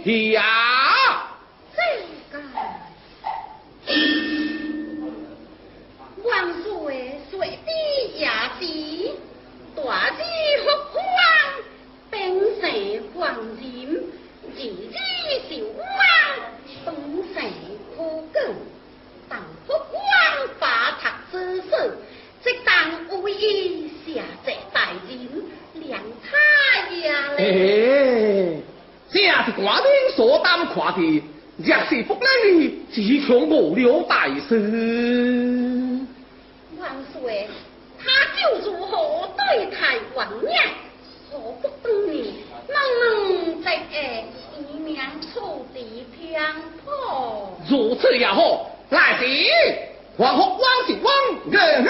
国不暇。这个万岁随地压地，大地福光，兵神黄金，姐姐寿光，东山苦根，当福光发达之事，即当为下这大人。两他呀嘞！这是官兵夸的，若是不能，只恐无了大事。他就如何对待王娘？何不等你，能能在下以免触地偏颇。如此也好，来时，王后王是王人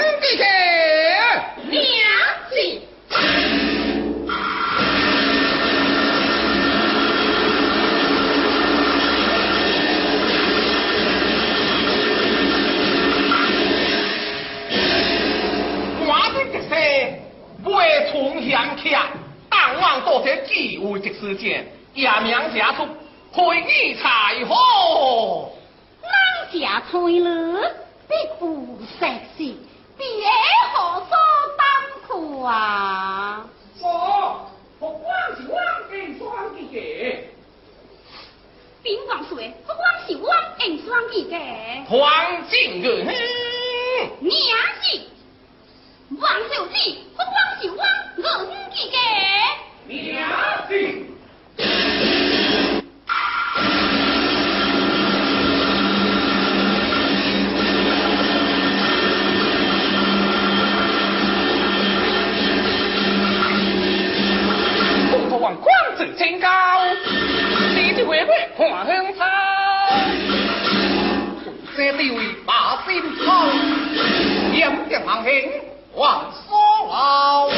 机会的时间，也名家出会议才好。人家催了，必不识事，别何所当苦啊？我不光是王英双的家，兵王岁不光是王英双的家，黄金人娘子。王小姐，不光是王人的家，娘子。不光光子清高，你就会会花香草，这地位把心操，严格行行。万所劳。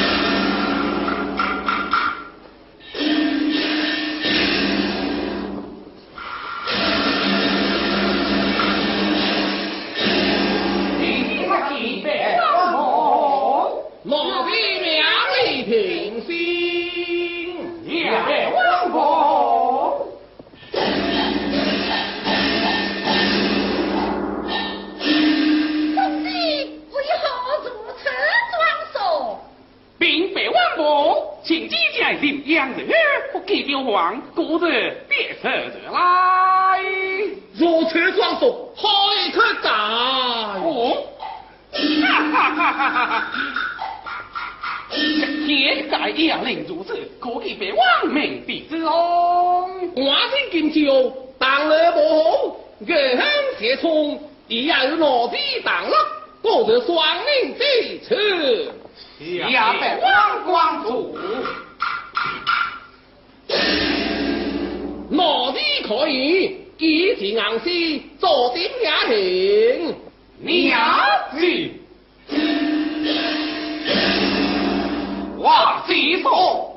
王故人别扯着来，如此装束，还可在？哦，哈哈哈哈哈！天在阳令如此，可以被亡命弟子哦。我今今朝当了不好，月香结冲，也要落地当了，过得双命之次，也被王光祖。哪里可以？几时硬是坐点也行？娘子，王继说，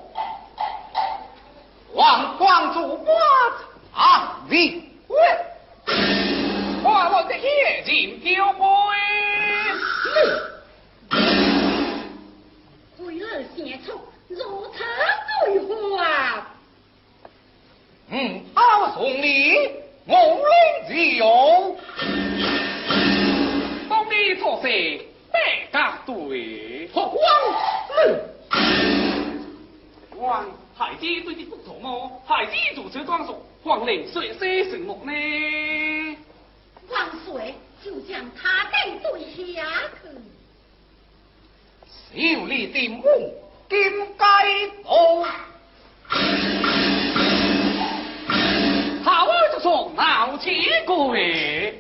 王光祖不啊你喂，花我的血尽丢杯，为了献出如此。为何啊？嗯，好送礼，我领自用。当你做事百家对，好光王孩子对你不错么？孩子主持装束，皇令谁些什么呢？万岁，就将他带对下去。有礼的母，金该哦。闹起鬼，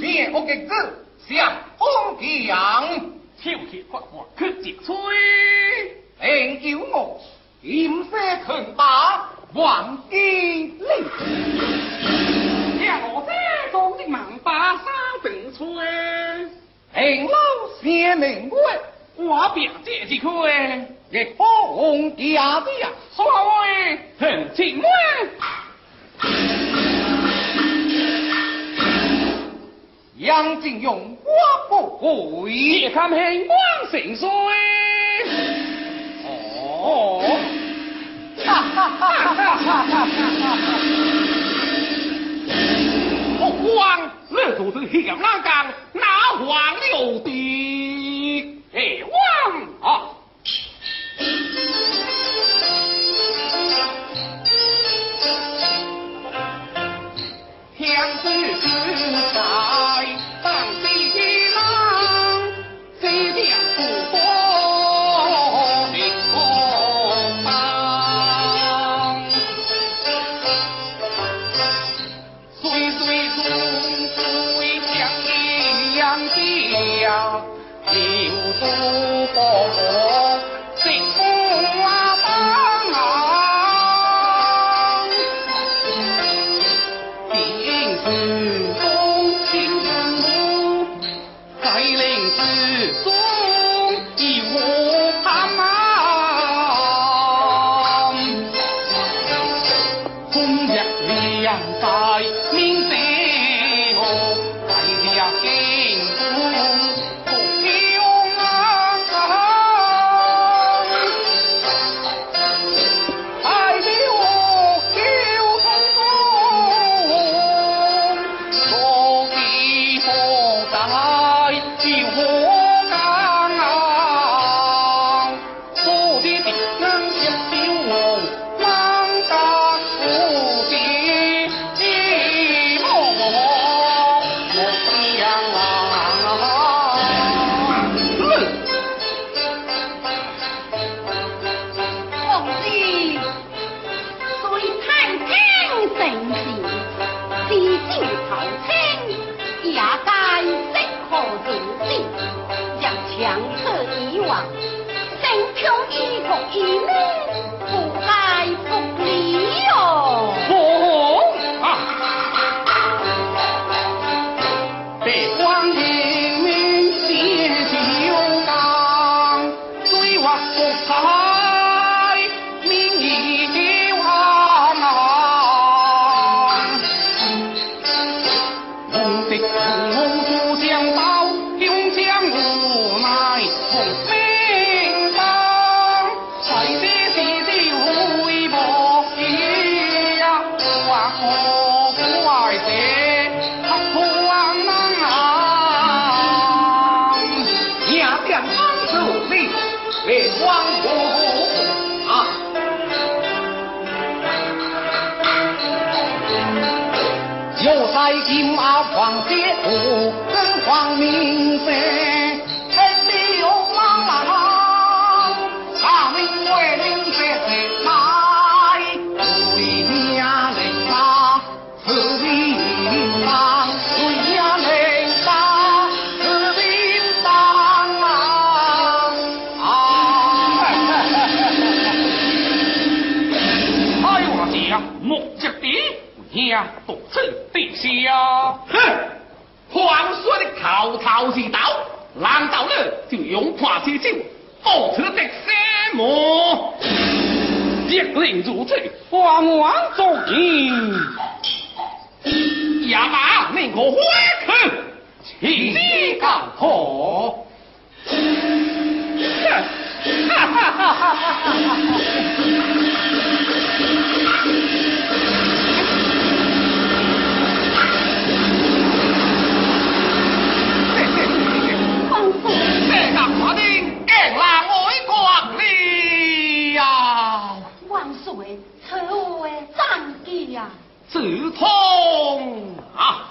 别我的子像红强，跳起发花去接吹。应叫我严色拳打还击力，让我这中的忙把沙等吹，应老先明规，我表姐一块，亦红家的呀，所谓很情愿。杨金勇我不会，也看平光成衰。哦，哈哈哈哈哈哈！红光，那就是向南江那黄牛的哎王啊！相思之在刺痛啊！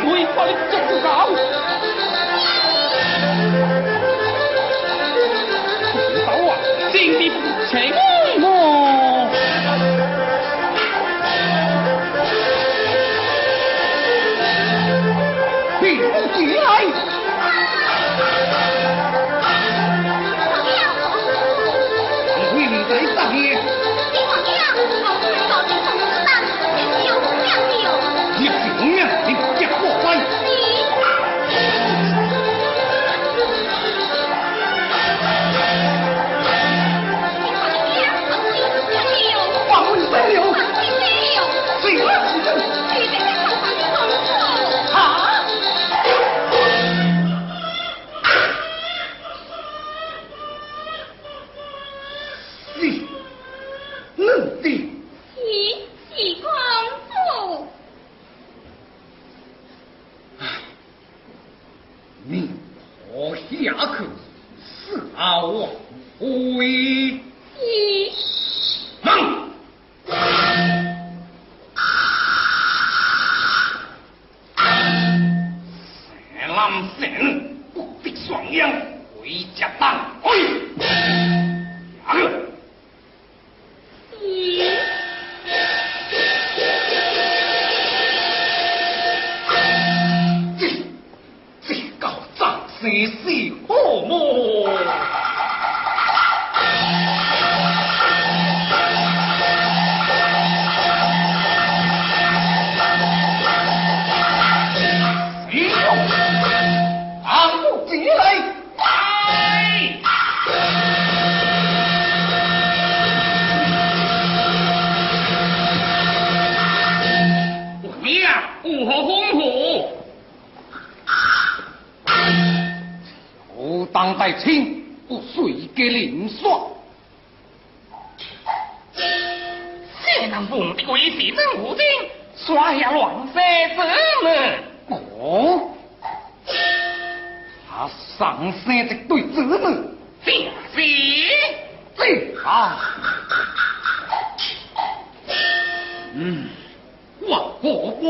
会把你捉住搞。走啊，正地请我。你是恶魔耍下乱飞子呢？哦，他上山的对子呢？正是，最好。嗯，王伯伯，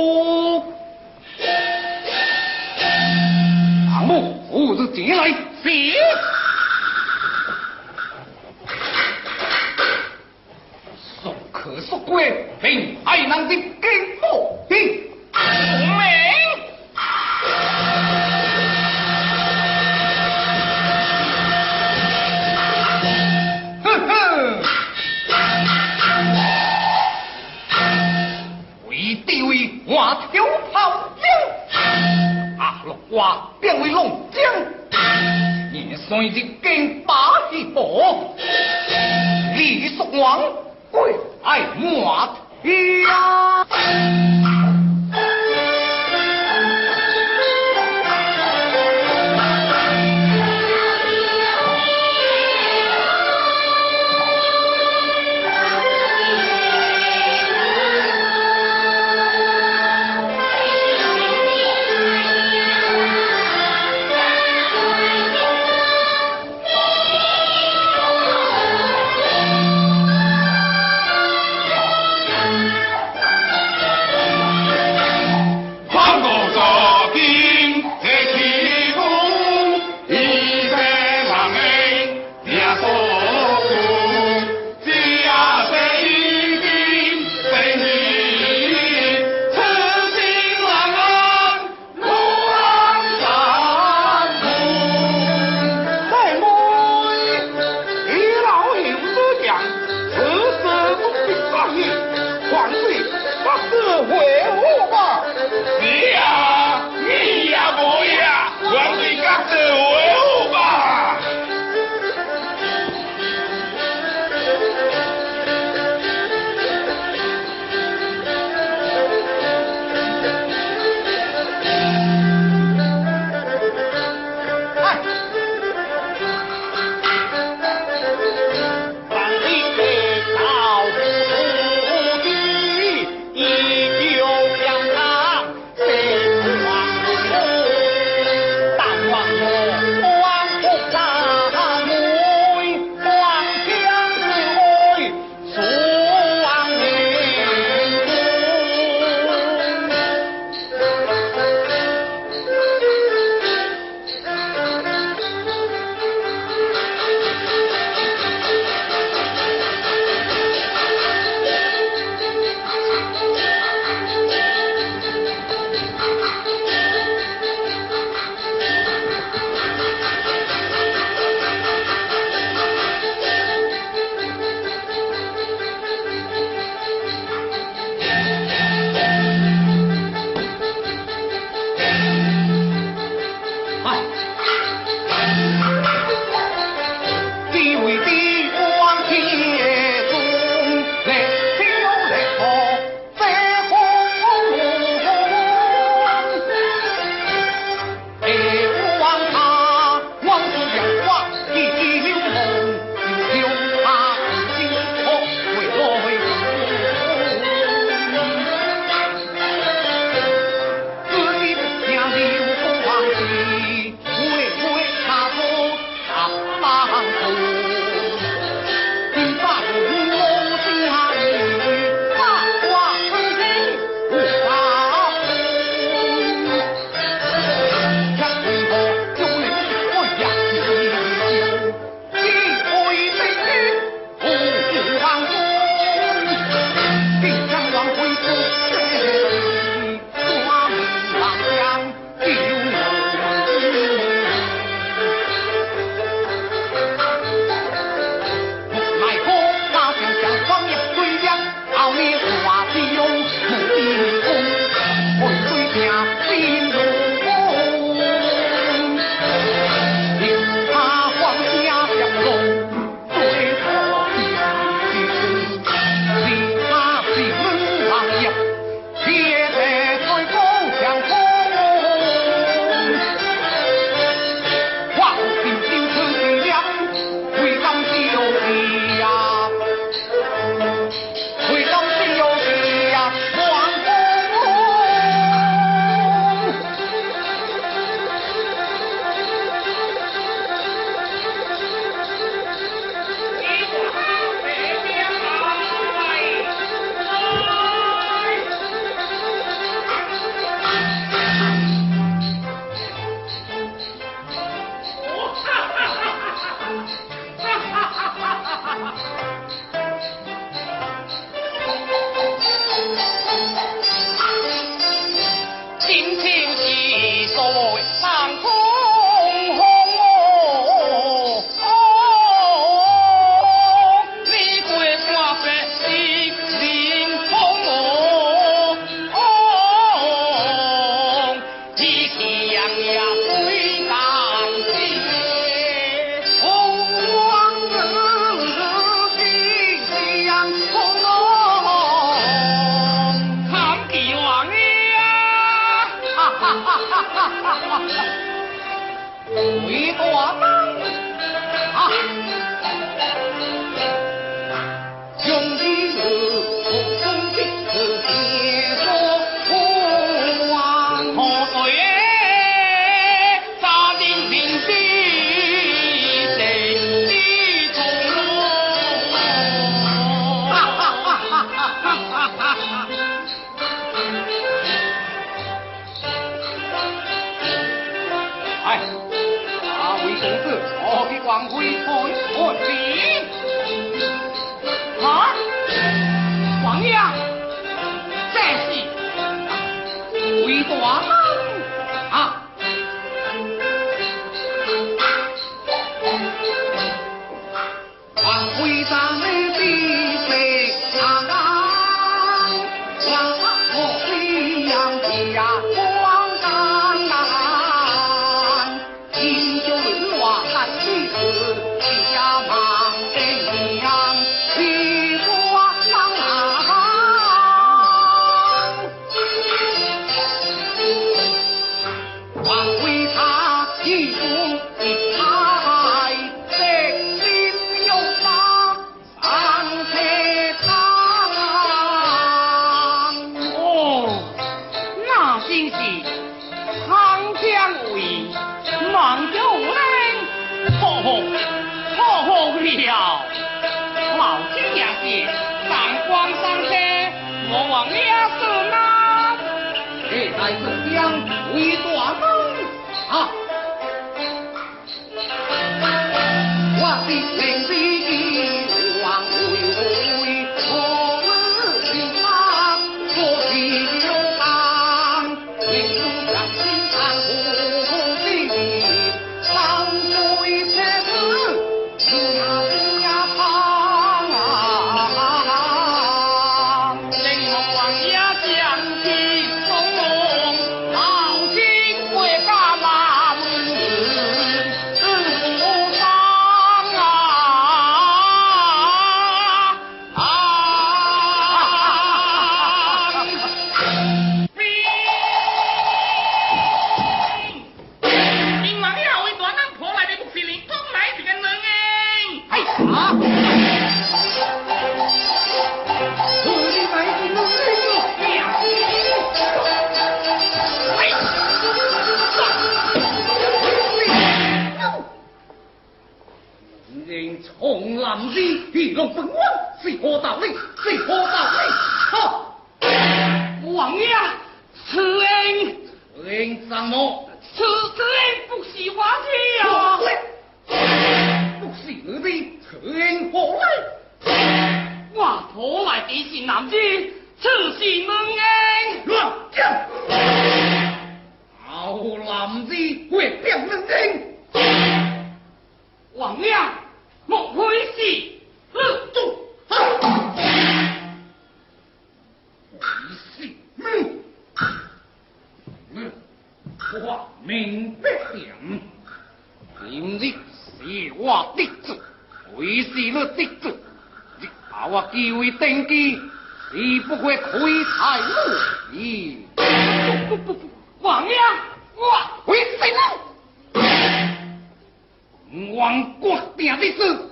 王国定的事，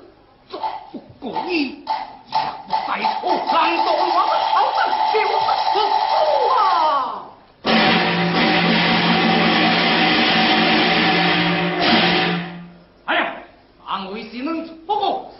做不过你，也在乎张东华的好子刘子富啊！哎呀，俺为谁能不过？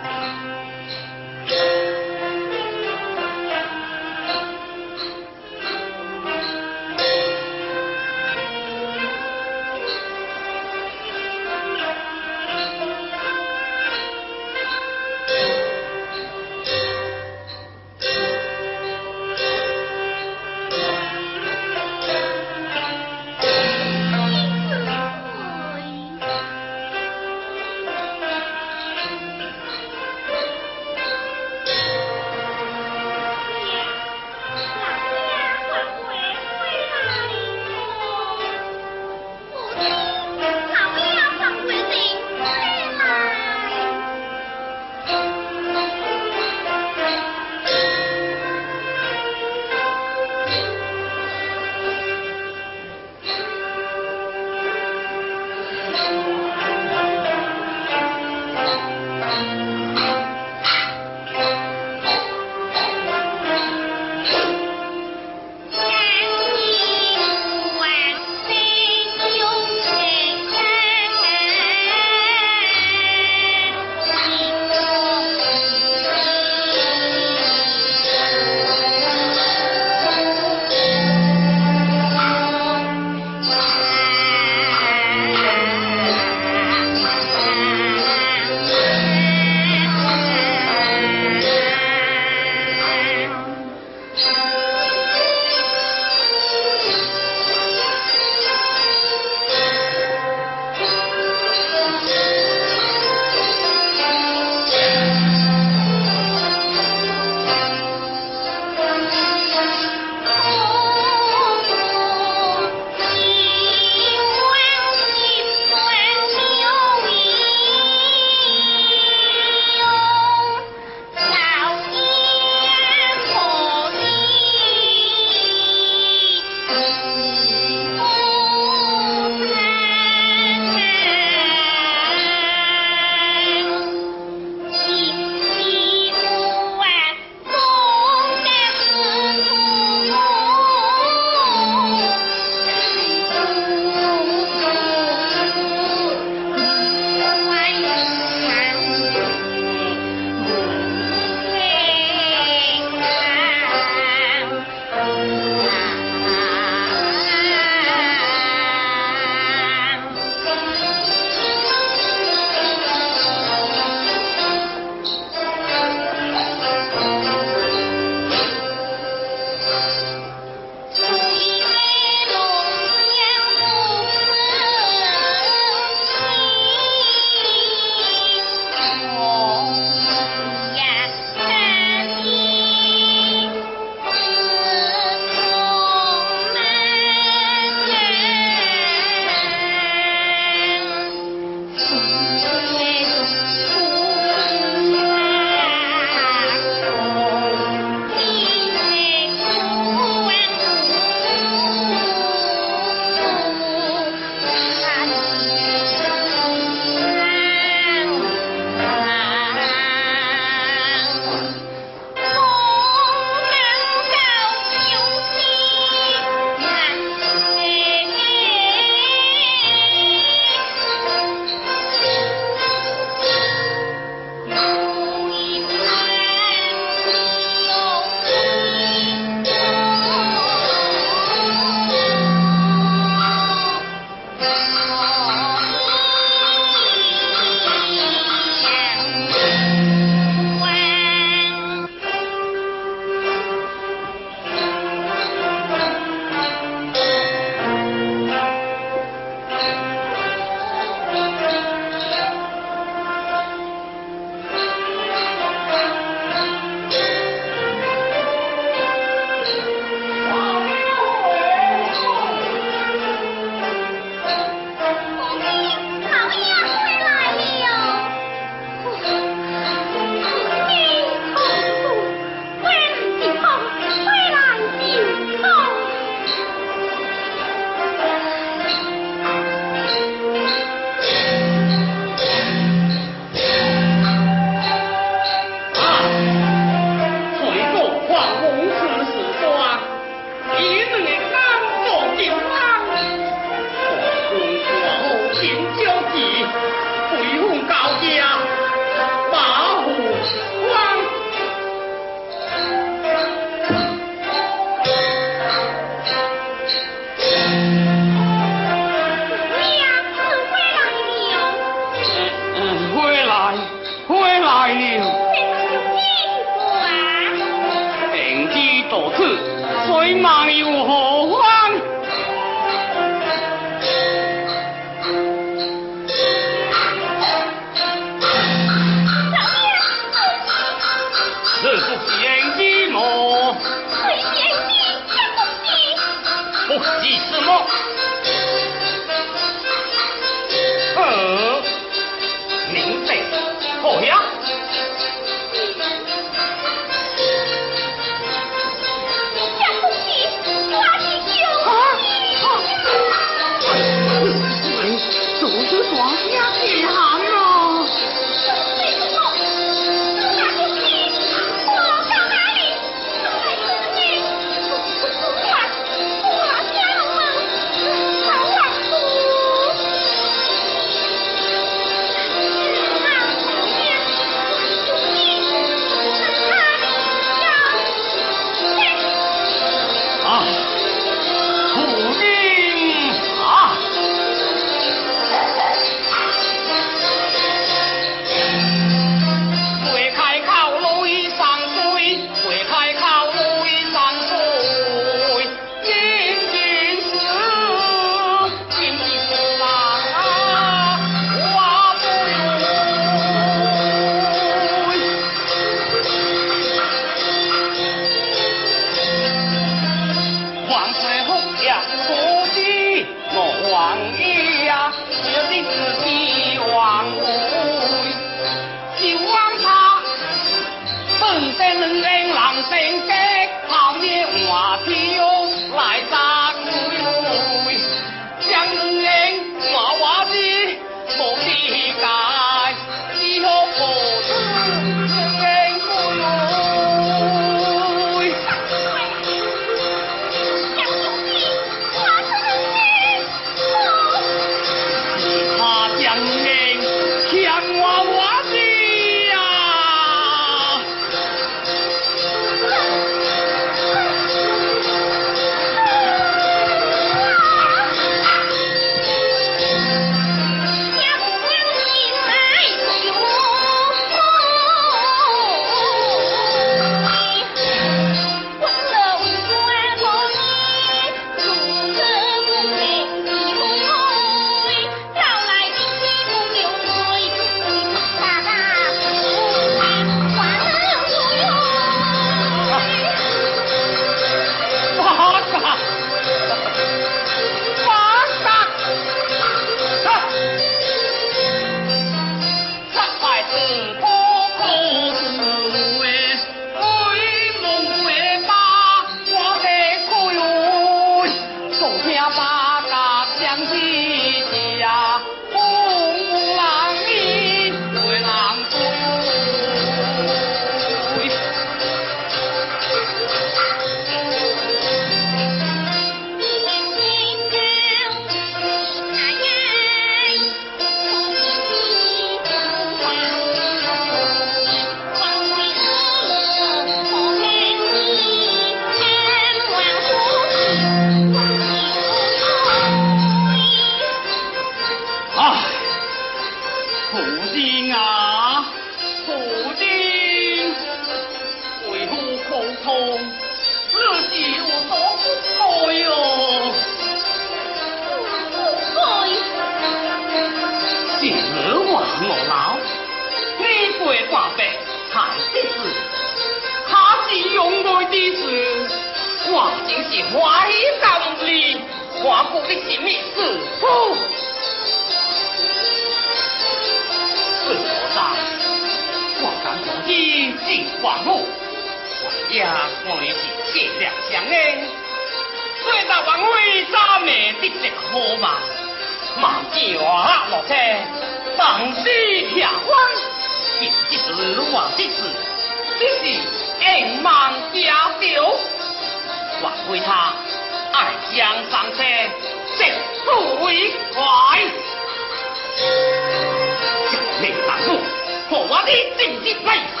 破我你正直威信。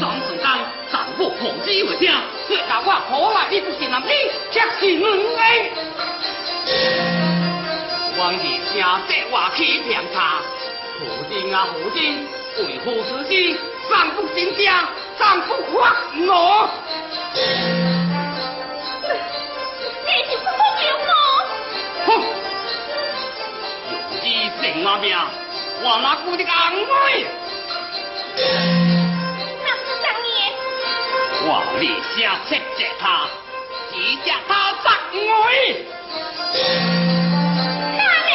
上时间，咱不控制为下，却把我可来的不是男的，却是女的。王日听说话欺骗他，何定啊何定，为何如此？丈夫心惊，丈夫发我。你你是不明吗？哼，用你正阿命。我那顾的安女，那是当年。我立下心结他，只将他杀爱。他呢？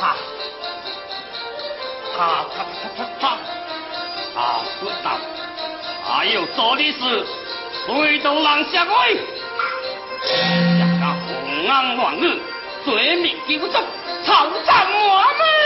他他他他他他，他不道，还要做的事，非同难舍爱。两个红安乱语，罪名纠正。藏在我们。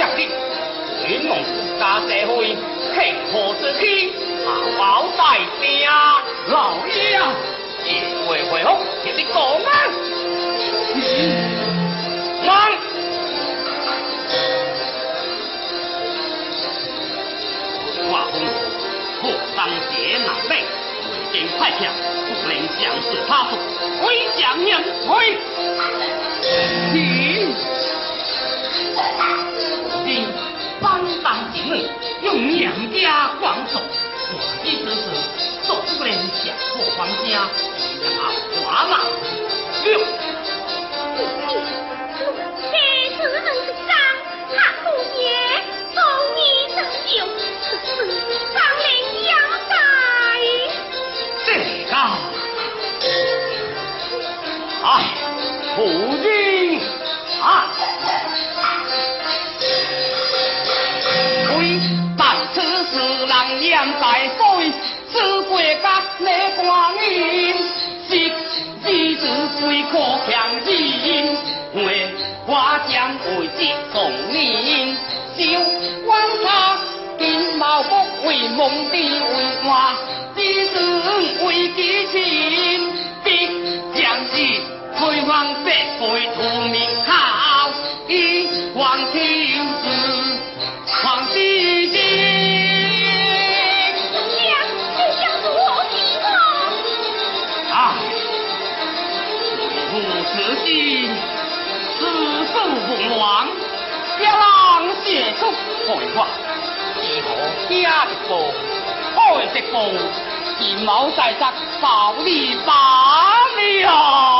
回望国家社会幸福之妻好好在家老爷啊你回复给你讲啊王王公子伤别难背回快抢不能想死他说回想念回用娘家光宗，大意之是做夫人，想做皇家，然花华六。话，以后家的布，开的布，金毛在上，保你把你啊！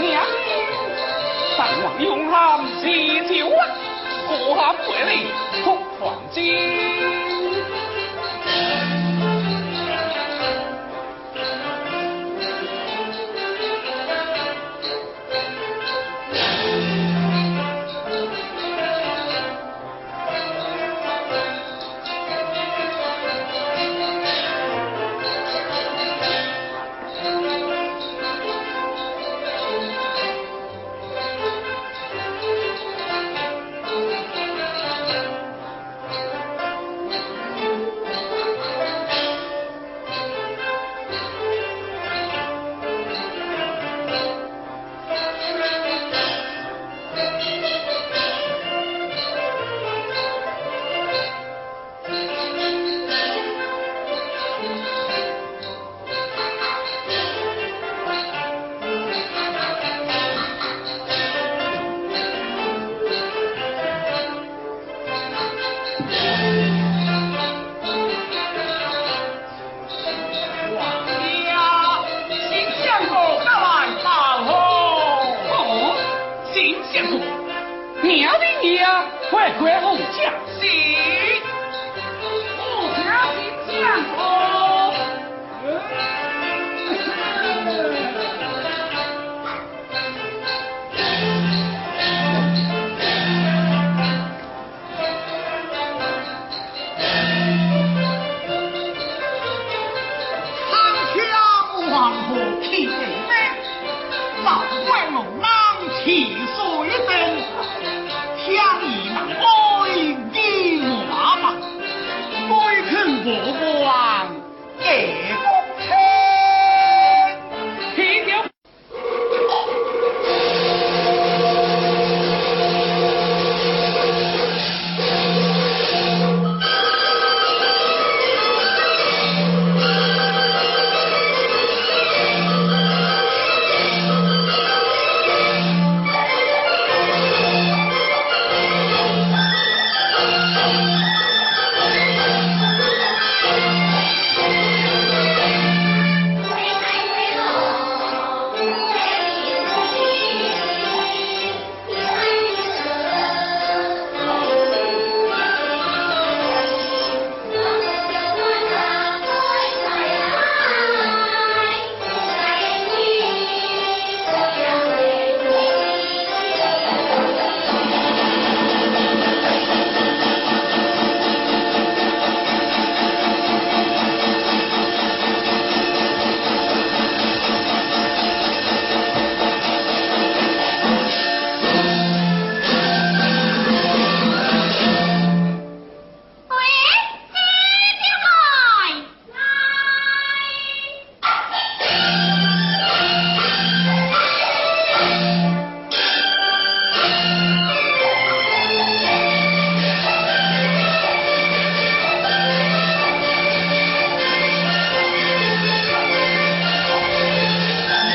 娘三王永喊赐酒啊可汗回里出皇子老子龙王气诉